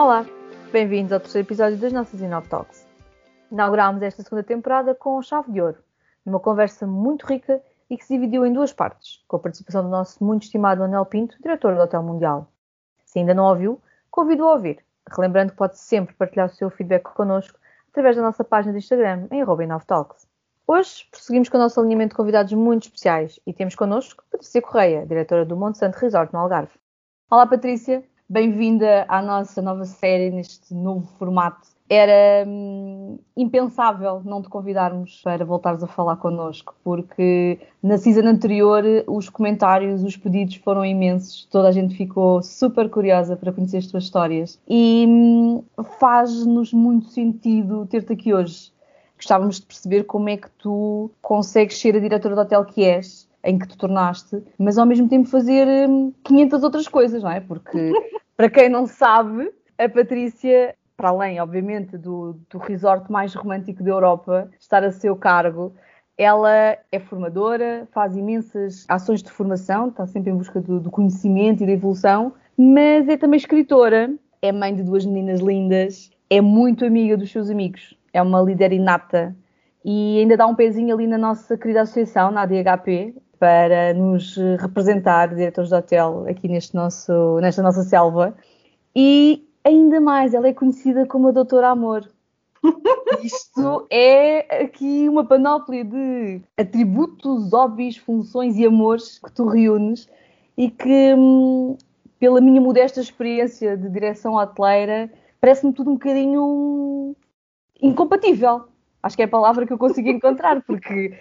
Olá, bem-vindos ao terceiro episódio das nossas Inop Talks. Inaugurámos esta segunda temporada com chave de ouro, numa conversa muito rica e que se dividiu em duas partes, com a participação do nosso muito estimado Manuel Pinto, diretor do Hotel Mundial. Se ainda não ouviu, convido a ouvir, relembrando que pode sempre partilhar o seu feedback connosco através da nossa página de Instagram, em Talks. Hoje prosseguimos com o nosso alinhamento de convidados muito especiais e temos connosco Patrícia Correia, diretora do Monte Santo Resort no Algarve. Olá Patrícia, bem-vinda à nossa nova série neste novo formato. Era hum, impensável não te convidarmos para voltares a falar connosco, porque na season anterior os comentários, os pedidos foram imensos, toda a gente ficou super curiosa para conhecer as tuas histórias. E hum, faz-nos muito sentido ter-te aqui hoje. Gostávamos de perceber como é que tu consegues ser a diretora do hotel que és, em que te tornaste, mas ao mesmo tempo fazer 500 hum, outras coisas, não é? Porque, para quem não sabe, a Patrícia para além, obviamente, do, do resort mais romântico da Europa, estar a seu cargo. Ela é formadora, faz imensas ações de formação, está sempre em busca do, do conhecimento e da evolução, mas é também escritora, é mãe de duas meninas lindas, é muito amiga dos seus amigos, é uma líder inata e ainda dá um pezinho ali na nossa querida associação, na ADHP, para nos representar, diretores de hotel, aqui neste nosso, nesta nossa selva. E ainda mais, ela é conhecida como a Doutora Amor. Isto é aqui uma panóplia de atributos, hobbies, funções e amores que tu reúnes e que, hum, pela minha modesta experiência de direção hoteleira, parece-me tudo um bocadinho incompatível. Acho que é a palavra que eu consigo encontrar, porque,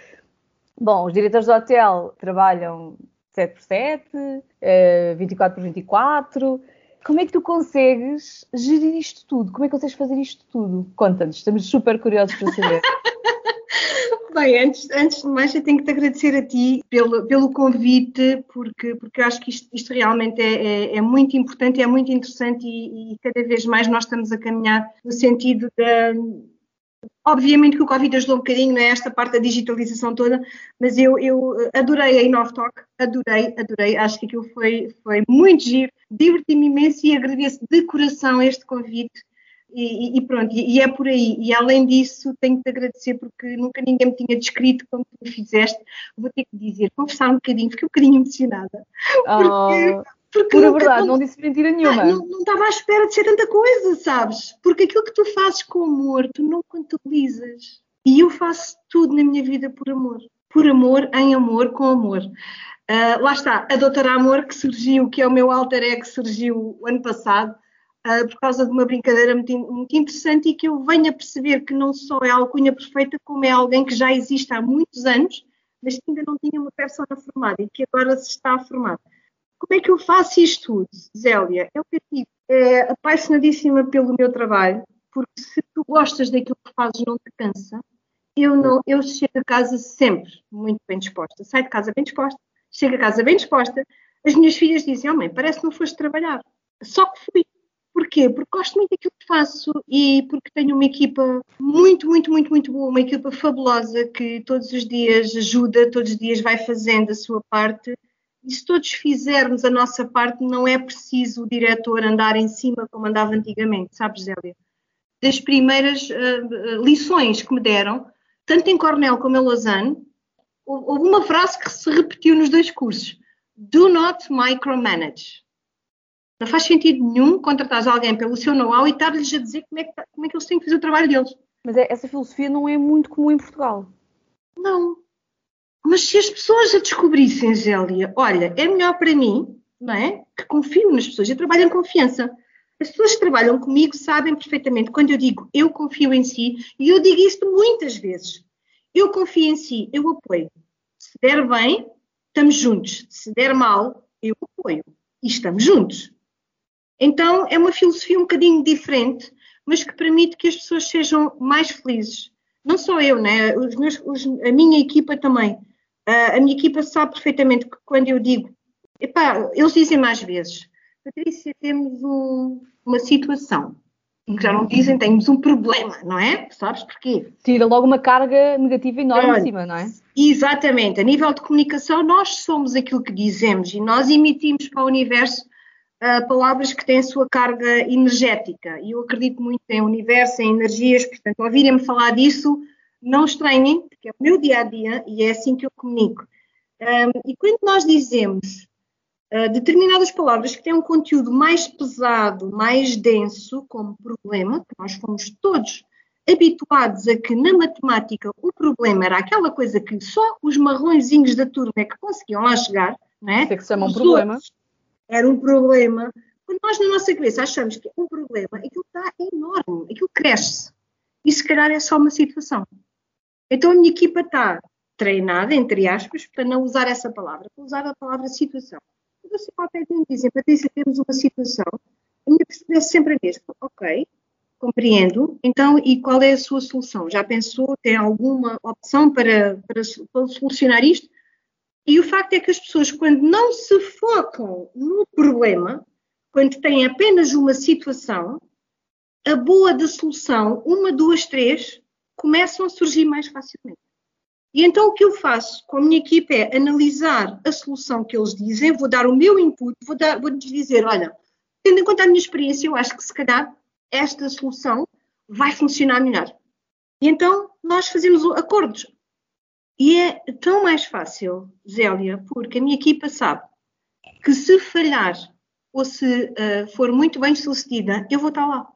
bom, os diretores de hotel trabalham 7 por 7, 24 por 24 como é que tu consegues gerir isto tudo? Como é que consegues fazer isto tudo? Conta-nos, estamos super curiosos para saber. Bem, antes, antes de mais, eu tenho que te agradecer a ti pelo, pelo convite, porque, porque acho que isto, isto realmente é, é, é, muito importante, é muito interessante e, e, cada vez mais nós estamos a caminhar no sentido da, Obviamente que o Covid ajudou um bocadinho nesta parte da digitalização toda, mas eu, eu adorei a InnovTalk, adorei, adorei, acho que aquilo foi, foi muito giro, diverti-me imenso e agradeço de coração este convite e, e pronto, e, é por aí. E além disso, tenho que te agradecer porque nunca ninguém me tinha descrito como tu fizeste. Vou ter que dizer, conversar um bocadinho, fiquei um bocadinho emocionada. Oh, porque Pura verdade, não, não, disse mentira nenhuma. Não, não, estava à espera de ser tanta coisa, sabes? Porque aquilo que tu fazes com amor, tu não contabilizas. E eu faço tudo na minha vida por amor. Por amor, em amor, com amor. Uh, lá está, a Doutora Amor que surgiu, que é o meu alter ego, que surgiu o ano passado, uh, por causa de uma brincadeira muito, muito, interessante e que eu venho a perceber que não só é a alcunha perfeita, como é alguém que já existe há muitos anos, mas que ainda não tinha uma persona formada e que agora se está a formar. Como é que eu faço isto tudo, Zélia? Eu digo, é apaixonadíssima pelo meu trabalho, porque se tu gostas daquilo que fazes, não te cansa. Eu, não, eu chego a casa sempre muito bem disposta. Saio de casa bem disposta, chego a casa bem disposta. As minhas filhas dizem, oh mãe, parece que não foste trabalhar. Só que fui. Porquê? Porque gosto muito daquilo que faço e porque tenho uma equipa muito, muito, muito, muito boa, uma equipa fabulosa que todos os dias ajuda, todos os dias vai fazendo a sua parte e se todos fizermos a nossa parte, não é preciso o diretor andar em cima como andava antigamente, sabes, Zélia? Das primeiras uh, lições que me deram, tanto em Cornell como em Lausanne, houve uma frase que se repetiu nos dois cursos: Do not micromanage. Não faz sentido nenhum contratar alguém pelo seu know-how e estar-lhes a dizer como é, que, como é que eles têm que fazer o trabalho deles. Mas é, essa filosofia não é muito comum em Portugal. Não, mas se as pessoas a descobrissem, Zélia, olha, é melhor para mim, não é? Que confio nas pessoas, eu trabalho em confiança. As pessoas que trabalham comigo sabem perfeitamente quando eu digo eu confio em si, e eu digo isto muitas vezes. Eu confio em si, eu apoio. Se der bem, estamos juntos. Se der mal, eu apoio. E estamos juntos. Então é uma filosofia um bocadinho diferente, mas que permite que as pessoas sejam mais felizes. Não só eu, né? Meus, os, a minha equipa também. Uh, a minha equipa sabe perfeitamente que quando eu digo, epá, eles dizem mais vezes, Patrícia, temos um, uma situação. Que já não dizem, temos um problema, não é? Sabes porquê? Tira logo uma carga negativa enorme em cima, não é? Exatamente. A nível de comunicação, nós somos aquilo que dizemos e nós emitimos para o universo uh, palavras que têm a sua carga energética. E eu acredito muito em universo, em energias, portanto, ouvirem-me falar disso, não estranhem, porque é o meu dia a dia e é assim que eu comunico. Um, e quando nós dizemos uh, determinadas palavras que têm um conteúdo mais pesado, mais denso, como problema, que nós fomos todos habituados a que na matemática o problema era aquela coisa que só os marrõezinhos da turma é que conseguiam lá chegar, não é? Isso é que se chama um problema. Era um problema. Quando nós na nossa cabeça achamos que é um problema, aquilo está enorme, aquilo cresce. E se calhar é só uma situação. Então a minha equipa está treinada, entre aspas, para não usar essa palavra, para usar a palavra situação. Quando você qualquer dia me dizem, Patrícia, temos uma situação, a minha perspectiva é sempre a mesma. Ok, compreendo. Então, e qual é a sua solução? Já pensou, tem alguma opção para, para, para solucionar isto? E o facto é que as pessoas, quando não se focam no problema, quando têm apenas uma situação, a boa da solução, uma, duas, três, começam a surgir mais facilmente. E então o que eu faço com a minha equipe é analisar a solução que eles dizem, vou dar o meu input, vou, dar, vou dizer, olha, tendo em conta a minha experiência, eu acho que se calhar esta solução vai funcionar melhor. E então nós fazemos acordos. E é tão mais fácil, Zélia, porque a minha equipa sabe que se falhar ou se uh, for muito bem sucedida, eu vou estar lá.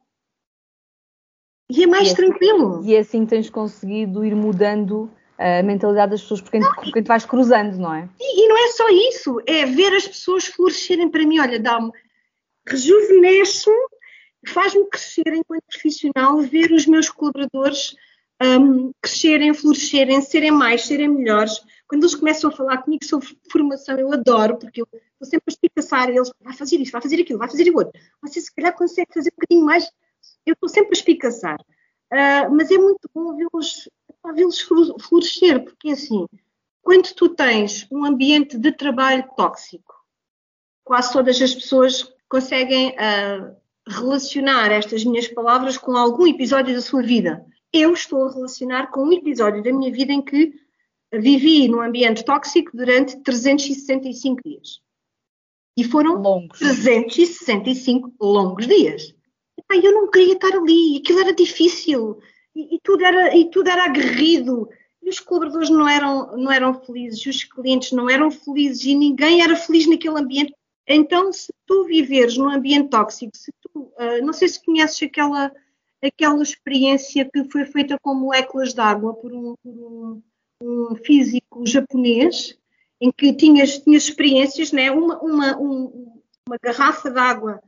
E é mais e é assim, tranquilo. E é assim que tens conseguido ir mudando a mentalidade das pessoas porque não, te vais cruzando, não é? E, e, não é só isso, é ver as pessoas florescerem para mim, olha, dá-me, rejuvenesce-me, faz-me crescer enquanto profissional, ver os meus colaboradores um, crescerem, florescerem, serem mais, serem melhores. Quando eles começam a falar comigo sobre formação, eu adoro, porque eu estou sempre a espicaçar eles, vai fazer isto, vai fazer aquilo, vai fazer aquilo outro. Você se calhar consegue fazer um bocadinho mais, eu estou sempre a espicaçar. Uh, mas é muito bom vê-los vê-los florescer, porque assim, quando tu tens um ambiente de trabalho tóxico, quase todas as pessoas conseguem uh, relacionar estas minhas palavras com algum episódio da sua vida. Eu estou a relacionar com um episódio da minha vida em que vivi num ambiente tóxico durante 365 dias. E foram longos. 365 longos dias. E, eu não queria estar ali, aquilo era difícil e, e, tudo, era, e tudo era aguerrido. E os colaboradores não eram, não eram felizes, os clientes não eram felizes e ninguém era feliz naquele ambiente. Então, se tu viveres num ambiente tóxico, se tu, uh, não sei se conheces aquela, aquela experiência que foi feita com moléculas de água por um, por um, um físico japonês, em que tinhas, tinhas experiências, né? uma, uma, um, uma garrafa de água,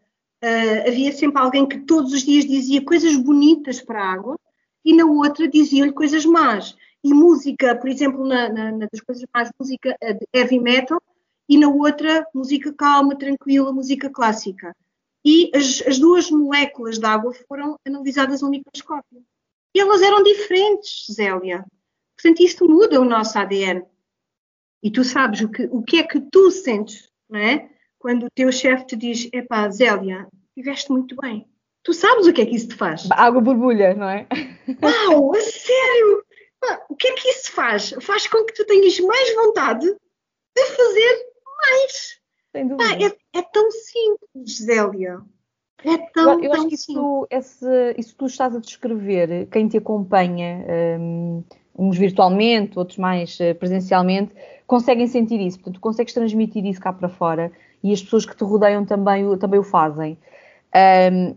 uh, havia sempre alguém que todos os dias dizia coisas bonitas para a água, e na outra diziam-lhe coisas más. E música, por exemplo, na, na, na, das coisas más, música eh, de heavy metal, e na outra, música calma, tranquila, música clássica. E as, as duas moléculas de água foram analisadas ao microscópio. E elas eram diferentes, Zélia. Portanto, isto muda o nosso ADN. E tu sabes o que, o que é que tu sentes, não é? Quando o teu chefe te diz, epá, Zélia, estiveste muito bem. Tu sabes o que é que isso te faz? Água borbulha, não é? Uau, a sério! O que é que isso faz? Faz com que tu tenhas mais vontade de fazer mais. Sem dúvida. é, é, tão simples, Zélia. É tão, eu, eu acho que isso, esse, isso tu estás a descrever, quem te acompanha, um, uns virtualmente, outros mais uh, presencialmente, conseguem sentir isso. Portanto, tu consegues transmitir isso cá para fora e as pessoas que te rodeiam também, também o fazem. Um,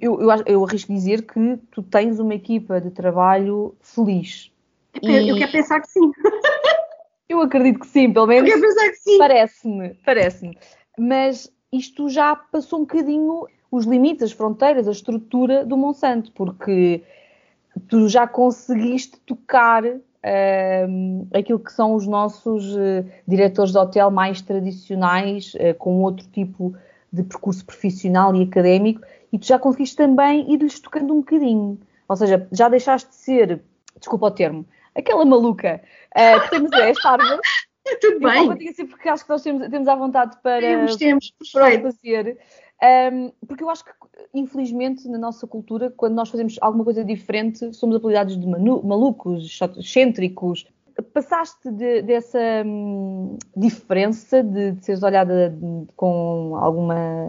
eu, eu, eu arrisco dizer que tu tens uma equipa de trabalho feliz. Eu, eu quero pensar que sim. eu acredito que sim, pelo menos. Eu quero pensar que sim. Parece-me, parece-me. Mas isto já passou um bocadinho os limites, as fronteiras, a estrutura do Monsanto, porque tu já conseguiste tocar uh, aquilo que são os nossos uh, diretores de hotel mais tradicionais, uh, com outro tipo de percurso profissional e académico, e tu já conseguiste também ir-lhes tocando um bocadinho. Ou seja, já deixaste de ser, desculpa o termo, aquela maluca uh, que temos esta árvore. Tudo bem. Eu assim porque acho que nós temos, temos à vontade para, temos, temos, para fazer. Um, porque eu acho que, infelizmente, na nossa cultura, quando nós fazemos alguma coisa diferente, somos apelidados de malucos, excêntricos. passaste de, dessa hum, diferença de, de seres olhada com alguma,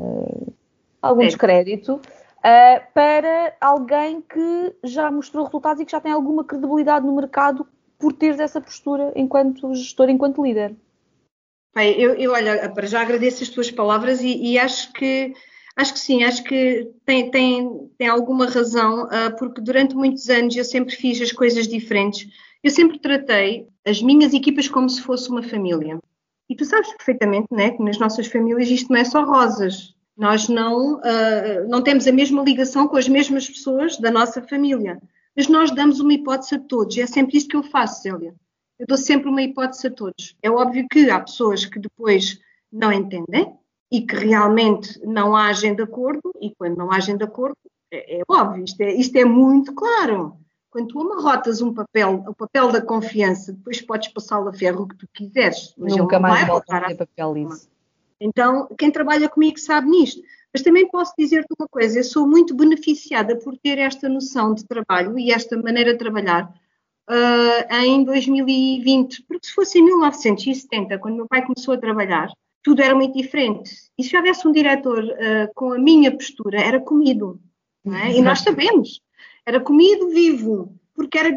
algum é. descrédito uh, para alguém que já mostrou resultados e que já tem alguma credibilidade no mercado por teres essa postura enquanto gestor, enquanto líder. Bem, eu, eu olha, para já agradeço as tuas palavras e, e acho que acho que sim, acho que tem, tem, tem alguma razão, uh, porque durante muitos anos eu sempre fiz as coisas diferentes. Eu sempre tratei as minhas equipas como se fosse uma família. E tu sabes perfeitamente né, que nas nossas famílias isto não é só rosas. Nós não, uh, não temos a mesma ligação com as mesmas pessoas da nossa família. Mas nós damos uma hipótese a todos. E é sempre isto que eu faço, Célia. Eu dou sempre uma hipótese a todos. É óbvio que há pessoas que depois não entendem e que realmente não agem de acordo, e quando não agem de acordo, é, é óbvio, isto é, isto é muito claro. Quando tu amarrotas um papel, o papel da confiança, depois podes passá-lo a ferro o que tu quiseres. Mas Nunca mais volta a ter papel isso. Então, quem trabalha comigo sabe nisto. Mas também posso dizer-te uma coisa: eu sou muito beneficiada por ter esta noção de trabalho e esta maneira de trabalhar uh, em 2020. Porque se fosse em 1970, quando meu pai começou a trabalhar, tudo era muito diferente. E se houvesse um diretor uh, com a minha postura, era comido. É? E nós sabemos, era comido vivo, porque era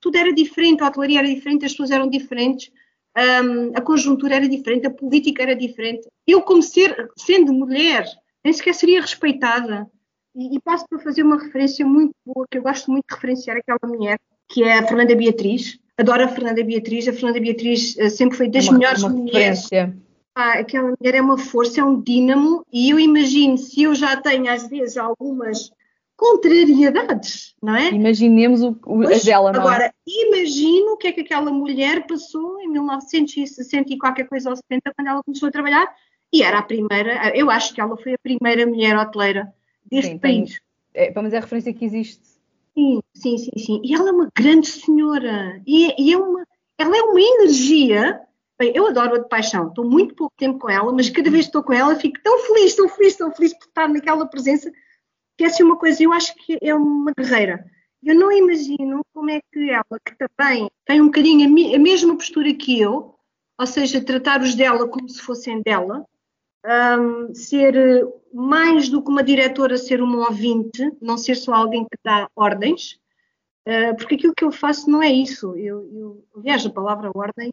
tudo era diferente, a hotelaria era diferente, as pessoas eram diferentes, um, a conjuntura era diferente, a política era diferente. Eu, como ser, sendo mulher, nem sequer seria respeitada. E, e passo para fazer uma referência muito boa, que eu gosto muito de referenciar aquela mulher, que é a Fernanda Beatriz. Adoro a Fernanda Beatriz. A Fernanda Beatriz uh, sempre foi das uma, melhores uma mulheres. Ah, aquela mulher é uma força, é um dínamo, e eu imagino se eu já tenho às vezes algumas contrariedades, não é? Imaginemos o, o pois, dela, não é? Agora, imagino o que é que aquela mulher passou em 1960 e qualquer coisa ou 70, quando ela começou a trabalhar, e era a primeira, eu acho que ela foi a primeira mulher hoteleira deste sim, país. É, pelo menos é a referência que existe. Sim, sim, sim. E ela é uma grande senhora. E, é, e é uma, ela é uma energia. Bem, eu adoro-a de paixão. Estou muito pouco tempo com ela, mas cada vez que estou com ela fico tão feliz, tão feliz, tão feliz por estar naquela presença. Que é assim uma coisa, eu acho que é uma guerreira. Eu não imagino como é que ela, que também tem um bocadinho a, mesma postura que eu, ou seja, tratar os dela como se fossem dela, um, ser mais do que uma diretora, ser uma ouvinte, não ser só alguém que dá ordens, porque aquilo que eu faço não é isso. Eu, eu, aliás, a palavra ordem,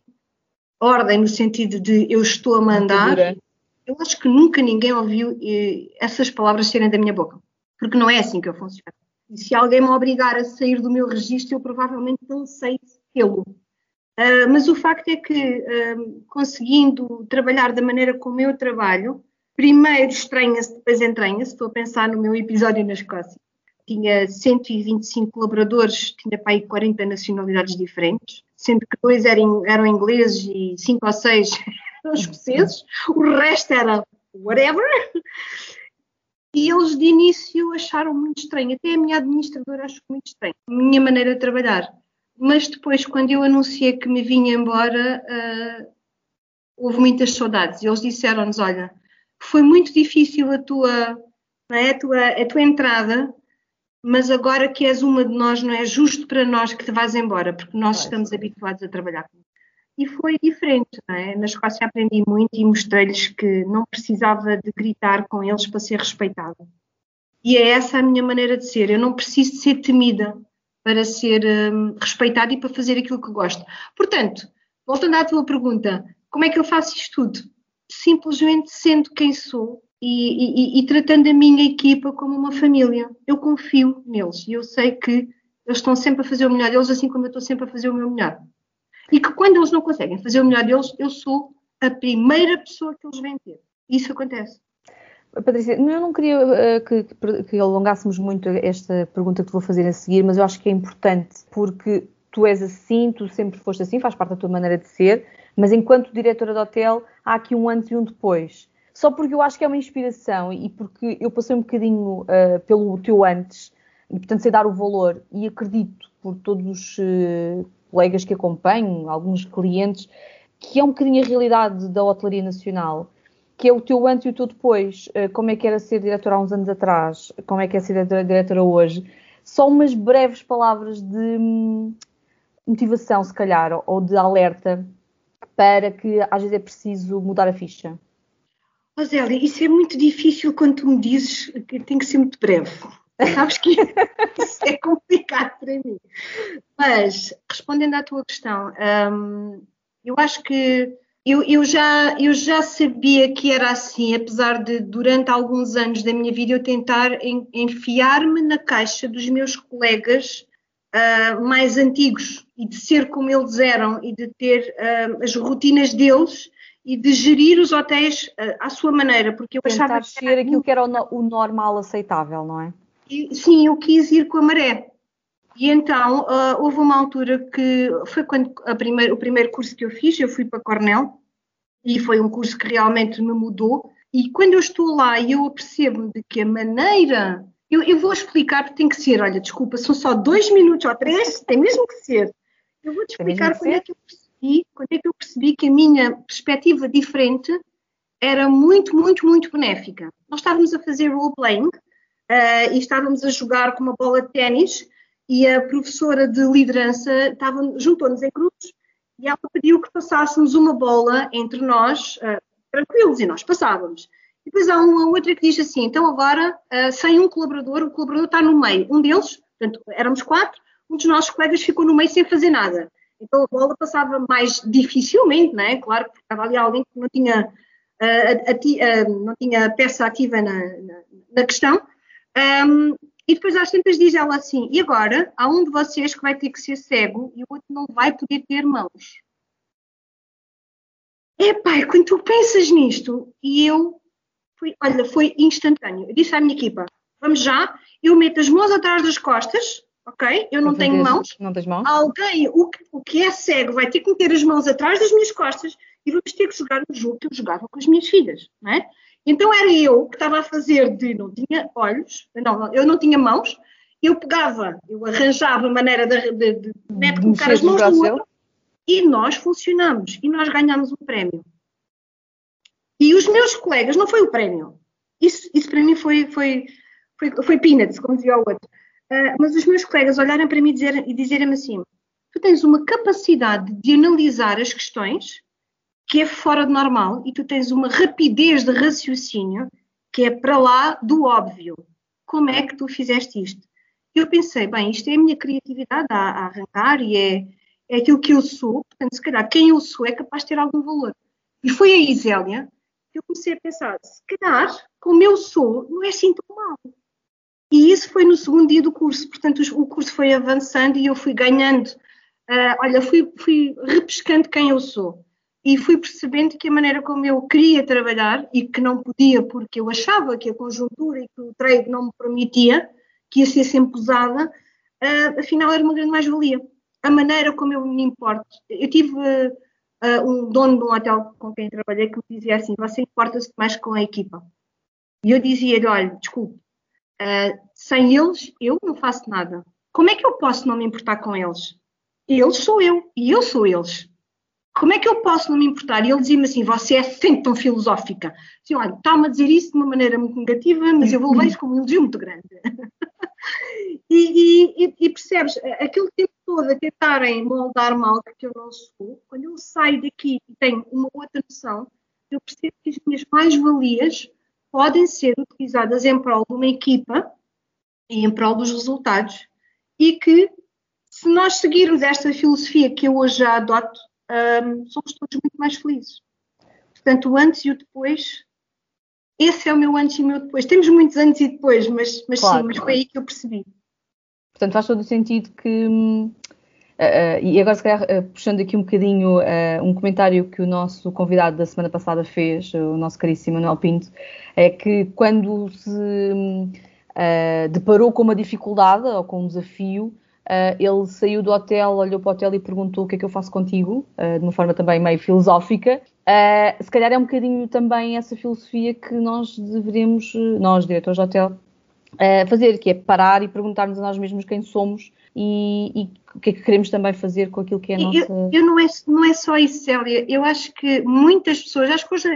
ordem no sentido de eu estou a mandar, eu acho que nunca ninguém ouviu eh, essas palavras serem da minha boca, porque não é assim que eu funciono. E se alguém me obrigar a sair do meu registro, eu provavelmente não sei tê-lo. Uh, mas o facto é que, uh, conseguindo trabalhar da maneira como eu trabalho, primeiro estranha-se, depois entranha-se. Estou a pensar no meu episódio na Escócia. Tinha 125 colaboradores, tinha para aí 40 nacionalidades diferentes, sendo que dois eram, eram ingleses e cinco ou seis eram escoceses, o resto era whatever. E eles de início acharam muito estranho, até a minha administradora achou muito estranho, a minha maneira de trabalhar mas depois, quando eu anunciei que me vinha embora, uh, houve muitas saudades. E eles disseram-nos: Olha, foi muito difícil a tua, é, a, tua, a tua entrada, mas agora que és uma de nós, não é justo para nós que te vás embora, porque nós estamos habituados a trabalhar com e foi diferente, não é? Na Escócia aprendi muito e mostrei-lhes que não precisava de gritar com eles para ser respeitada. E é essa a minha maneira de ser. Eu não preciso de ser temida para ser um, respeitado e para fazer aquilo que gosto. Portanto, voltando à tua pergunta, como é que eu faço isto tudo? Simplesmente sendo quem sou e, e, e tratando a minha equipa como uma família. Eu confio neles e eu sei que eles estão sempre a fazer o melhor deles, assim como eu estou sempre a fazer o meu melhor. E que quando eles não conseguem fazer o melhor deles, eu sou a primeira pessoa que eles vêm ter. Isso acontece. Patrícia, eu não queria uh, que, que, alongássemos muito esta pergunta que te vou fazer a seguir, mas eu acho que é importante porque tu és assim, tu sempre foste assim, faz parte da tua maneira de ser, mas enquanto diretora de hotel há aqui um antes e um depois. Só porque eu acho que é uma inspiração e porque eu passei um bocadinho uh, pelo teu antes e, portanto, sei dar o valor e acredito por todos os uh, colegas que acompanho, alguns clientes, que é um bocadinho a realidade da hotelaria nacional que é o teu antes e o teu depois, eh, como é que era ser diretora há uns anos atrás, como é que é ser diretora hoje. Só umas breves palavras de, motivação, se calhar, ou de alerta para que às vezes é preciso mudar a ficha? Rosélia, isso é muito difícil quando tu me dizes que tem que ser muito breve. Sabes que isso é complicado para mim. Mas, respondendo à tua questão, hum, eu acho que eu, eu, já, eu já sabia que era assim, apesar de, durante alguns anos da minha vida, eu tentar enfiar-me na caixa dos meus colegas uh, mais antigos e de ser como eles eram e de ter uh, as rotinas deles e de gerir os hotéis uh, à sua maneira, porque eu Tentar achava que ser aquilo que era o, normal aceitável, não é? Sim, eu quis ir com a maré. E então uh, houve uma altura que foi quando primeira, o primeiro curso que eu fiz, eu fui para Cornell e foi um curso que realmente me mudou. E quando eu estou lá e eu apercebo de que a maneira eu, eu, vou explicar, porque tem que ser, olha, desculpa, são só dois minutos ou três, tem mesmo que ser. Eu vou-te explicar quando é que eu percebi, quando é que eu percebi que a minha perspectiva diferente era muito, muito, muito benéfica. Nós estávamos a fazer role-playing uh, e estávamos a jogar com uma bola de ténis e a professora de liderança juntou-nos em grupos e ela pediu que passássemos uma bola entre nós, uh, tranquilos, e nós passávamos. E depois há uma outra que diz assim: então agora, uh, sem um colaborador, o colaborador está no meio. Um deles, portanto, éramos quatro, um dos nossos colegas ficou no meio sem fazer nada. Então a bola passava mais dificilmente, não é? Claro, porque estava ali alguém que não tinha, ati, uh, não tinha peça ativa na, na, na questão. Um, e depois às tantas diz ela assim: e agora há um de vocês que vai ter que ser cego e o outro não vai poder ter mãos. Epá, quando tu pensas nisto, e eu foi, olha, foi instantâneo. Eu disse à minha equipa: vamos já, eu meto as mãos atrás das costas, ok? Eu não tenho mãos. Não tens mãos? Alguém, o que, o que é cego, vai ter que meter as mãos atrás das minhas costas e vamos ter que jogar o jogo que eu jogava com as minhas filhas, não é? Então era eu que estava a fazer de não tinha olhos, não, eu não tinha mãos, eu pegava, eu arranjava maneira de, de, de, né, de colocar as mãos no outro e nós funcionamos e nós ganhamos um prémio. E os meus colegas, não foi o prémio. Isso, isso para mim foi, foi, foi, foi peanuts, como dizia o outro. Uh, mas os meus colegas olharem para mim e, dizer, dizerem-me assim: tu tens uma capacidade de analisar as questões que é fora de normal e tu tens uma rapidez de raciocínio que é para lá do óbvio. Como é que tu fizeste isto? Eu pensei, bem, isto é a minha criatividade a, a arrancar e é, é aquilo que eu sou, portanto, se calhar quem eu sou é capaz de ter algum valor. E foi a Isélia eu comecei a pensar, se calhar, como eu sou, não é assim tão mal. E isso foi no segundo dia do curso, portanto o curso foi avançando e eu fui ganhando, uh, olha, fui, fui repescando quem eu sou. E fui percebendo que a maneira como eu queria trabalhar e que não podia porque eu achava que a conjuntura e que o trade não me permitia, que ia ser sempre usada, uh, afinal era uma grande mais-valia. A maneira como eu me importo. Eu tive... Uh, um dono de um hotel com quem trabalhei que me dizia assim: Você importa-se mais com a equipa? E eu dizia-lhe: Olha, desculpe, uh, sem eles eu não faço nada. Como é que eu posso não me importar com eles? Eles sou eu e eu sou eles. Como é que eu posso não me importar? E ele dizia-me assim: Você é sempre tão filosófica. Assim, olha, está-me a dizer isso de uma maneira muito negativa, mas eu vou levar isso como um elogio muito grande. E, e, e, percebes, aquele tempo todo a tentarem moldar-me algo que eu não sou, quando eu saio daqui e tenho uma outra noção, eu percebo que as minhas mais-valias podem ser utilizadas em prol de uma equipa e em prol dos resultados. E que, se nós seguirmos esta filosofia que eu hoje já adoto, um, somos todos muito mais felizes. Portanto, o antes e o depois esse é o meu antes e o meu depois. Temos muitos antes e depois, mas, mas claro, sim, mas foi aí que eu percebi. Portanto, faz todo o sentido que. Uh, uh, e agora, se calhar, uh, puxando aqui um bocadinho um comentário que o nosso convidado da semana passada fez, o nosso caríssimo Manuel Pinto, é que quando se deparou com uma dificuldade ou com um desafio, Uh, ele saiu do hotel, olhou para o hotel e perguntou o que é que eu faço contigo, uh, de uma forma também meio filosófica. Uh, se calhar é um bocadinho também essa filosofia que nós deveríamos, nós, diretores de hotel, fazer, que é parar e perguntar-nos a nós mesmos quem somos e, e, o que é que queremos também fazer com aquilo que é a nossa. Eu, eu não, é, não é só isso, Célia. Eu acho que muitas pessoas, acho que hoje,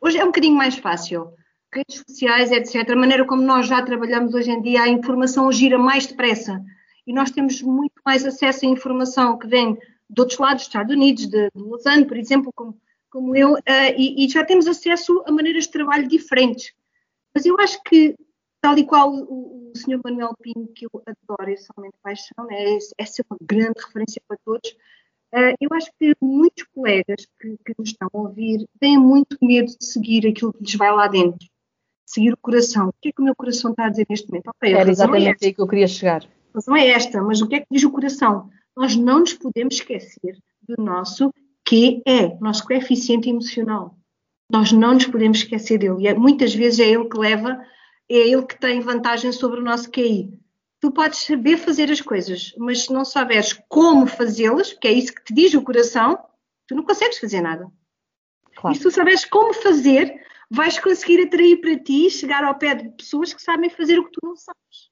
hoje é um bocadinho mais fácil redes sociais, etc., a maneira como nós já trabalhamos hoje em dia, a informação gira mais depressa. e nós temos muito mais acesso à informação que vem de outros lados, dos Estados Unidos, de, de Lausanne, por exemplo, como, como eu, uh, e, e, já temos acesso a maneiras de trabalho diferentes. Mas eu acho que, tal e qual o, o Sr. Manuel Pinho, que eu adoro e somente paixão, né, essa é uma grande referência para todos, uh, eu acho que muitos colegas que, que nos estão a ouvir têm muito medo de seguir aquilo que lhes vai lá dentro, seguir o coração. O que é que o meu coração está a dizer neste momento? Okay, Era é exatamente é aí que eu queria chegar. A razão é esta, mas o que é que diz o coração? nós não nos podemos esquecer do nosso QE, nosso coeficiente emocional. Nós não nos podemos esquecer dele. E é, muitas vezes é ele que leva, é ele que tem vantagem sobre o nosso QI. Tu podes saber fazer as coisas, mas se não souberes como fazê-las, que é isso que te diz o coração, tu não consegues fazer nada. Claro. E se tu souberes como fazer, vais conseguir atrair para ti, chegar ao pé de pessoas que sabem fazer o que tu não sabes.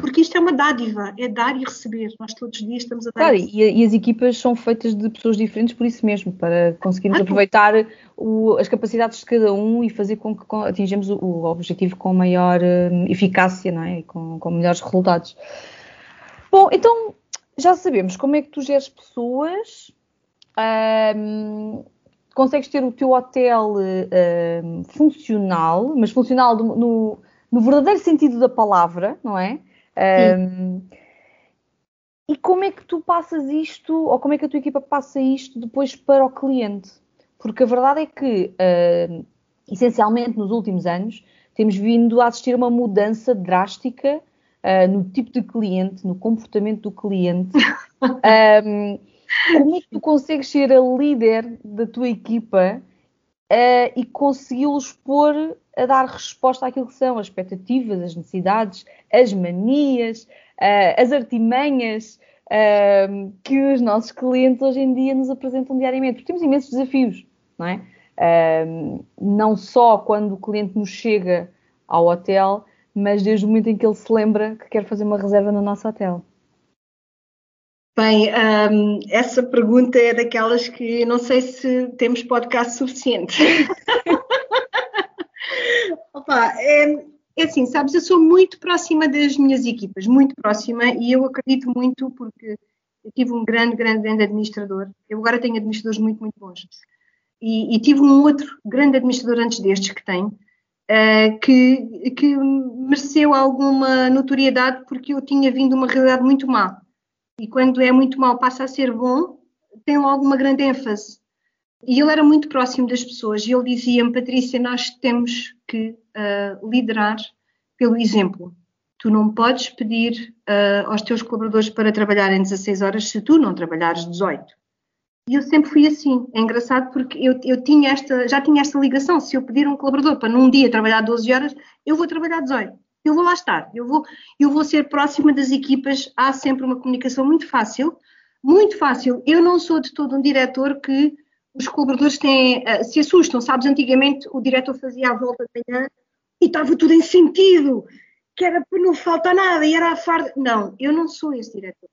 Porque isto é uma dádiva, é dar e receber. Nós todos os dias estamos a dar. Claro, e, e, as equipas são feitas de pessoas diferentes por isso mesmo, para conseguirmos ah, aproveitar o, as capacidades de cada um e fazer com que atingimos o, o objetivo com maior um, eficácia não é? e com, com melhores resultados. Bom, então já sabemos como é que tu geres pessoas. Um, consegues ter o teu hotel um, funcional, mas funcional no, no verdadeiro sentido da palavra, não é? Um, e como é que tu passas isto, ou como é que a tua equipa passa isto depois para o cliente? Porque a verdade é que, uh, essencialmente nos últimos anos, temos vindo a assistir a uma mudança drástica uh, no tipo de cliente, no comportamento do cliente. um, como é que tu consegues ser a líder da tua equipa uh, e consegui-los pôr a dar resposta àquilo que são as expectativas, as necessidades, as manias, uh, as artimanhas uh, que os nossos clientes hoje em dia nos apresentam diariamente. Porque temos imensos desafios, não é? Não só quando o cliente nos chega ao hotel, mas desde o momento em que ele se lembra que quer fazer uma reserva no nosso hotel. Bem, um, essa pergunta é daquelas que não sei se temos podcast suficiente. Opa, é, é assim, sabes, eu sou muito próxima das minhas equipas, muito próxima, e eu acredito muito porque eu tive um grande, grande, grande administrador. Eu agora tenho administradores muito, muito bons. E, e tive um outro grande administrador antes destes que tenho, uh, que, que mereceu alguma notoriedade porque eu tinha vindo uma realidade muito má. E quando é muito mal passa a ser bom, tem logo uma grande ênfase. E ele era muito próximo das pessoas e ele dizia-me, Patrícia, nós temos que uh, liderar pelo exemplo. Tu não podes pedir uh, aos teus colaboradores para trabalharem 16 horas se tu não trabalhares 18. E eu sempre fui assim. É engraçado porque eu, eu tinha esta, já tinha esta ligação. Se eu pedir um colaborador para num dia trabalhar 12 horas, eu vou trabalhar 18 eu vou lá estar, eu vou, eu vou ser próxima das equipas, há sempre uma comunicação muito fácil, muito fácil. Eu não sou de todo um diretor que os colaboradores têm, uh, se assustam, sabes, antigamente o diretor fazia a volta de manhã e estava tudo em sentido, que era para não faltar nada e era a farda. Não, eu não sou esse diretor.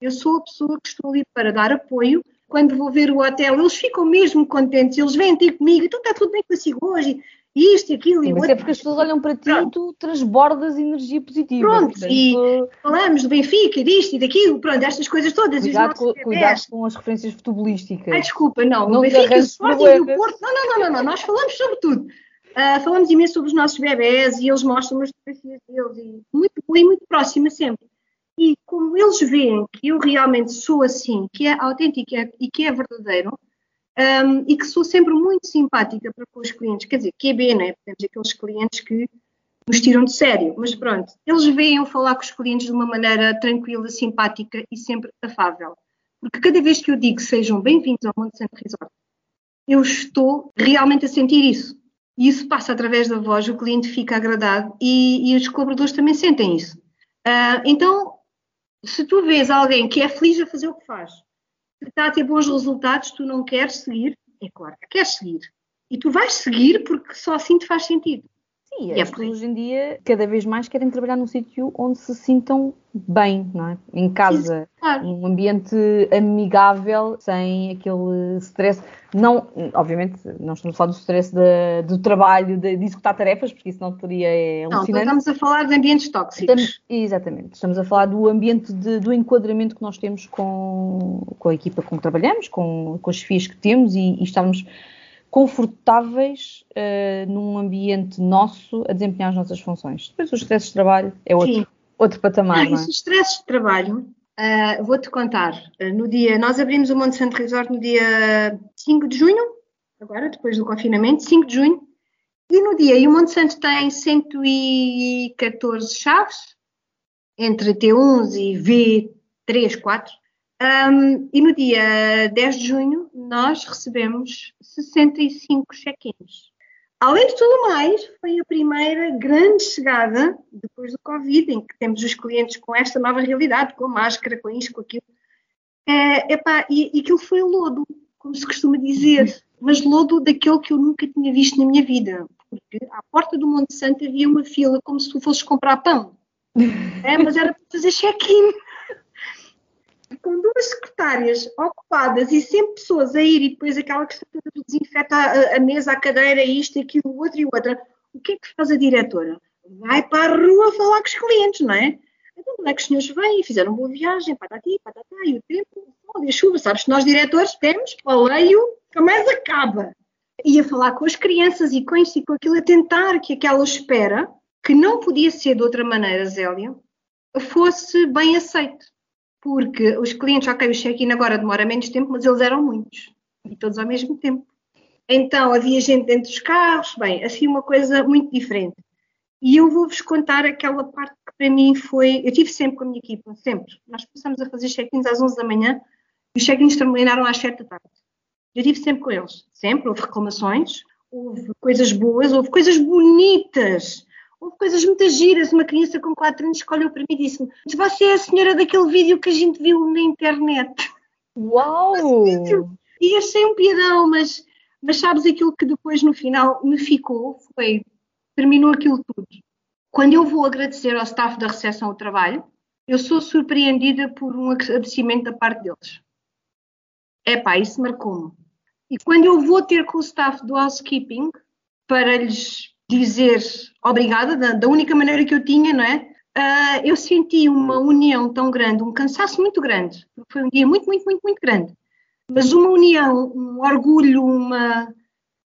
Eu sou a pessoa que estou ali para dar apoio. Quando vou ver o hotel, eles ficam mesmo contentes, eles vêm ter comigo, então está tudo bem consigo hoje, isto e aquilo Sim, e mas é porque as pessoas olham para ti Pronto. e tu transbordas energia positiva. Pronto, portanto, e falamos do Benfica, disto e daquilo, pronto, estas coisas todas. Cuidado, com, cuidado com as referências futebolísticas. Ai, desculpa, não, não o Benfica, o Sporting e o Porto, não, não, não, não, não, nós falamos sobre tudo. Uh, falamos imenso sobre os nossos bebés e eles mostram as fotografias deles e muito, e muito próxima sempre. E como eles veem que eu realmente sou assim, que é autêntico e que é verdadeiro, um, e que sou sempre muito simpática para com os clientes. Quer dizer, QB, não é? Temos aqueles clientes que nos tiram de sério, mas pronto, eles veem falar com os clientes de uma maneira tranquila, simpática e sempre afável. Porque cada vez que eu digo sejam bem-vindos ao Monte Santo Resort, eu estou realmente a sentir isso. E isso passa através da voz, o cliente fica agradado e, e os colaboradores também sentem isso. Uh, então, se tu vês alguém que é feliz a fazer o que faz, está a ter bons resultados, tu não queres seguir? É claro que queres seguir. E tu vais seguir porque só assim te faz sentido. Sim, as pessoas hoje em dia cada vez mais querem trabalhar num sítio onde se sintam bem, não é? Em casa, Sim, claro. um ambiente amigável, sem aquele stress. Não, obviamente, não estamos a falar do stress de, do trabalho, de, de, executar tarefas, porque isso não teria é Não, estamos a falar de ambientes tóxicos. Estamos, exatamente, estamos a falar do ambiente de, do enquadramento que nós temos com, com a equipa com que trabalhamos, com, com as FIAs que temos e, e estamos confortáveis uh, num ambiente nosso a desempenhar as nossas funções. Depois o stress de trabalho é outro, outro patamar. Ah, não é? Esse stress de trabalho, uh, vou-te contar, uh, no dia, nós abrimos o Monte Santo Resort no dia 5 de junho, agora, depois do confinamento, 5 de junho, e no dia, e o Monte Santo tem 114 chaves, entre T11 e V3, 4, um, e no dia 10 de junho nós recebemos 65 check-ins. Além de tudo mais, foi a primeira grande chegada depois do Covid, em que temos os clientes com esta nova realidade, com a máscara, com isto, com aquilo. É, epá, e, e aquilo foi lodo, como se costuma dizer, mas lodo daquele que eu nunca tinha visto na minha vida. Porque à porta do Monte Santo havia uma fila como se tu fosses comprar pão. É, mas era para fazer check-in com duas secretárias ocupadas e sempre pessoas a ir e depois aquela que desinfeta a, a mesa, a cadeira, isto, aquilo, o outro e o outro, o que é que faz a diretora? Vai para a rua falar com os clientes, não é? Então, como é que os senhores vêm e fizeram boa viagem, patati, patatá, e o tempo, oh, a chuva, sabes nós diretores temos, paleio, que mais acaba. Ia falar com as crianças e com isto e com aquilo, a tentar que aquela espera, que não podia ser de outra maneira, Zélia, fosse bem aceito porque os clientes, ok, o check-in agora demora menos tempo, mas eles eram muitos e todos ao mesmo tempo. Então havia gente dentro dos carros, bem, assim uma coisa muito diferente. E eu vou-vos contar aquela parte que para mim foi. Eu tive sempre com a minha equipa, sempre. Nós começamos a fazer check-ins às 11 da manhã e os check-ins terminaram às 7 da tarde. Eu tive sempre com eles, sempre. Houve reclamações, houve coisas boas, houve coisas bonitas Houve coisas muito giras. Uma criança com 4 anos olhou para mim e disse-me: Você é a senhora daquele vídeo que a gente viu na internet. Uau! E achei um piadão, mas, mas sabes aquilo que depois no final me ficou? Foi, terminou aquilo tudo. Quando eu vou agradecer ao staff da recepção o trabalho, eu sou surpreendida por um agradecimento da parte deles. É pá, isso marcou-me. E quando eu vou ter com o staff do housekeeping para lhes dizer obrigada, da, da, única maneira que eu tinha, não é? Uh, eu senti uma união tão grande, um cansaço muito grande, foi um dia muito, muito, muito, muito grande. Mas uma união, um orgulho, uma.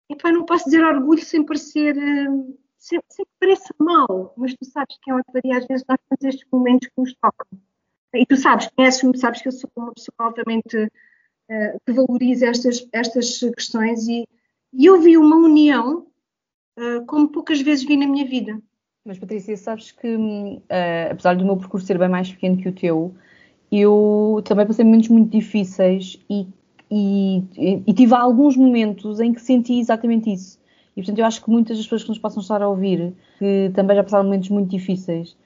Epá, não posso dizer orgulho sem parecer. Uh, sem, sem que pareça mal, mas tu sabes que é uma e às vezes nós temos estes momentos que nos tocam. E tu sabes, conheces-me, sabes que eu sou uma pessoa altamente uh, que valoriza estas, estas questões e, e eu vi uma união uh, como poucas vezes vi na minha vida. Mas Patrícia, sabes que uh, apesar do meu percurso ser bem mais pequeno que o teu, eu também passei momentos muito difíceis e, e, e, tive alguns momentos em que senti exatamente isso. E portanto eu acho que muitas das pessoas que nos possam estar a ouvir, que também já passaram momentos muito difíceis,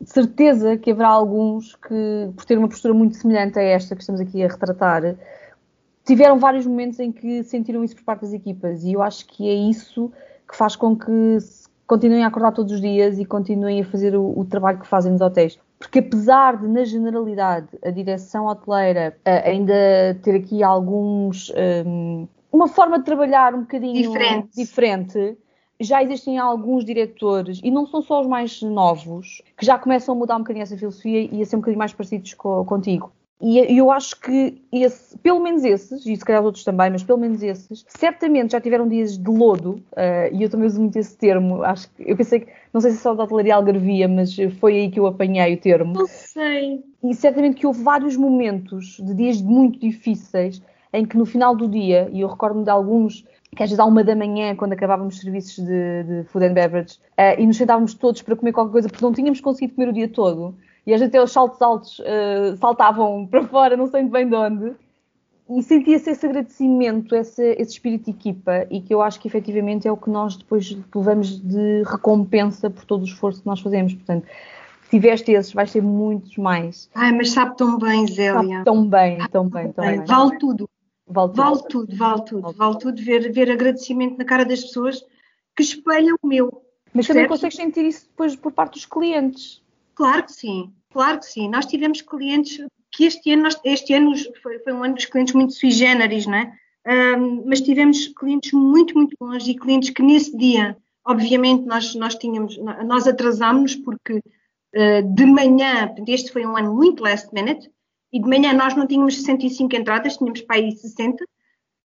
de certeza que haverá alguns que, por ter uma postura muito semelhante a esta que estamos aqui a retratar, tiveram vários momentos em que sentiram isso por parte das equipas. E eu acho que é isso que faz com que continuem a acordar todos os dias e continuem a fazer o, o trabalho que fazem nos hotéis. Porque apesar de, na generalidade, a direção hoteleira uh, ainda ter aqui alguns... Um, uma forma de trabalhar um bocadinho diferente. diferente já existem alguns diretores, e não são só os mais novos, que já começam a mudar um bocadinho essa filosofia e a ser um bocadinho mais parecidos co contigo. E eu acho que esse, pelo menos esses, e se calhar os outros também, mas pelo menos esses, certamente já tiveram dias de lodo, uh, e eu também uso muito esse termo. Acho que eu pensei que, não sei se é só da hotelaria algarvia, mas foi aí que eu apanhei o termo. Não sei. E certamente que houve vários momentos de dias muito difíceis em que no final do dia, e eu recordo-me de alguns que às vezes à uma da manhã, quando acabávamos os serviços de, de food and beverage, uh, e nos sentávamos todos para comer qualquer coisa, porque não tínhamos conseguido comer o dia todo e a gente até os saltos altos uh, saltavam para fora, não sei muito bem de onde. E sentia-se esse agradecimento, esse, esse espírito de equipa, e que eu acho que efetivamente é o que nós depois levamos de recompensa por todo o esforço que nós fazemos. Portanto, se tiveste esses, vais ter muitos mais. Ai, mas sabe tão bem, Zélia. Sabe tão bem, tão bem, tão bem. Vale tudo. Vale tudo, vale tudo, vale tudo. Vale tudo ver, ver agradecimento na cara das pessoas que espelham o meu. Mas também consegues sentir isso depois por parte dos clientes? Claro que sim, claro que sim. Nós tivemos clientes que este ano, este ano foi, foi um ano dos clientes muito sui generis, não é? Um, mas tivemos clientes muito, muito bons e clientes que nesse dia, obviamente, nós, nós tínhamos, nós atrasámos porque uh, de manhã, este foi um ano muito last minute, e de manhã nós não tínhamos 65 entradas, tínhamos para aí 60,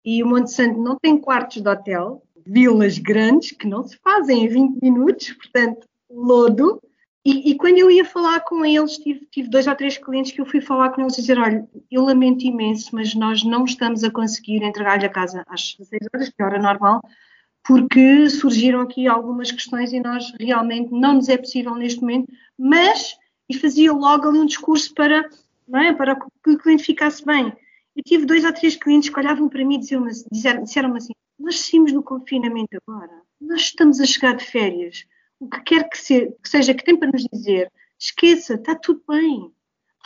e o Monte Santo não tem quartos de hotel, vilas grandes que não se fazem em 20 minutos, portanto, lodo. E, e, quando eu ia falar com eles, tive, tive, dois ou três clientes que eu fui falar com eles e dizer: olha, eu lamento imenso, mas nós não estamos a conseguir entregar-lhe a casa às 16 horas, que é a hora normal, porque surgiram aqui algumas questões e nós realmente não nos é possível neste momento, mas, e fazia logo ali um discurso para, é, para que o cliente ficasse bem. Eu tive dois ou três clientes que olhavam para mim e disseram-me disseram assim: Nós saímos do confinamento agora, nós estamos a chegar de férias. O que quer que, que seja que tem para nos dizer, esqueça, está tudo bem.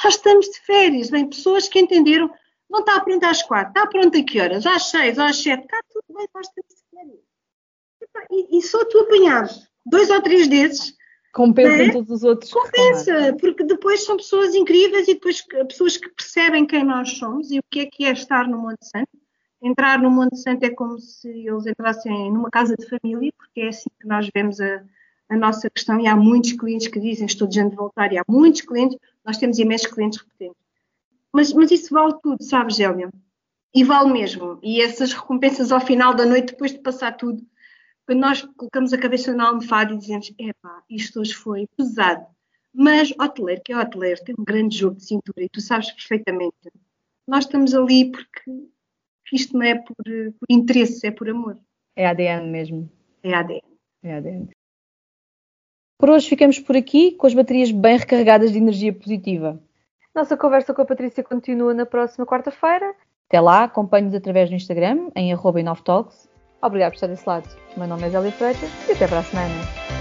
Nós estamos de férias. Bem, pessoas que entenderam, não está pronto às quatro, está pronto a que horas? Às seis, às sete, está tudo bem, nós estamos de férias. E, e só tu apanhares dois ou três desses, Compensa é? todos os outros. Compensa, porque depois são pessoas incríveis e depois pessoas que percebem quem nós somos e o que é que é estar no Monte Santo. Entrar no Monte Santo é como se eles entrassem numa casa de família, porque é assim que nós vemos a, a nossa questão e há muitos clientes que dizem estou de de voltar e há muitos clientes, nós temos imensos clientes repetentes. Mas, mas isso vale tudo, sabes, Zélia? E vale mesmo. E essas recompensas ao final da noite, depois de passar tudo, quando nós colocamos a cabeça na almofada e dizemos, epá, isto hoje foi pesado. Mas hoteleiro, que é hoteleiro, tem um grande jogo de cintura e tu sabes perfeitamente. Nós estamos ali porque isto não é por, por interesse, é por amor. É ADN mesmo. É ADN. É ADN. Por hoje ficamos por aqui com as baterias bem recarregadas de energia positiva. Nossa conversa com a Patrícia continua na próxima quarta-feira. Até lá, acompanhe-nos através do Instagram, em arroba Obrigado por estar desse lado. Meu nome é Zélia Freitas e até para a semana.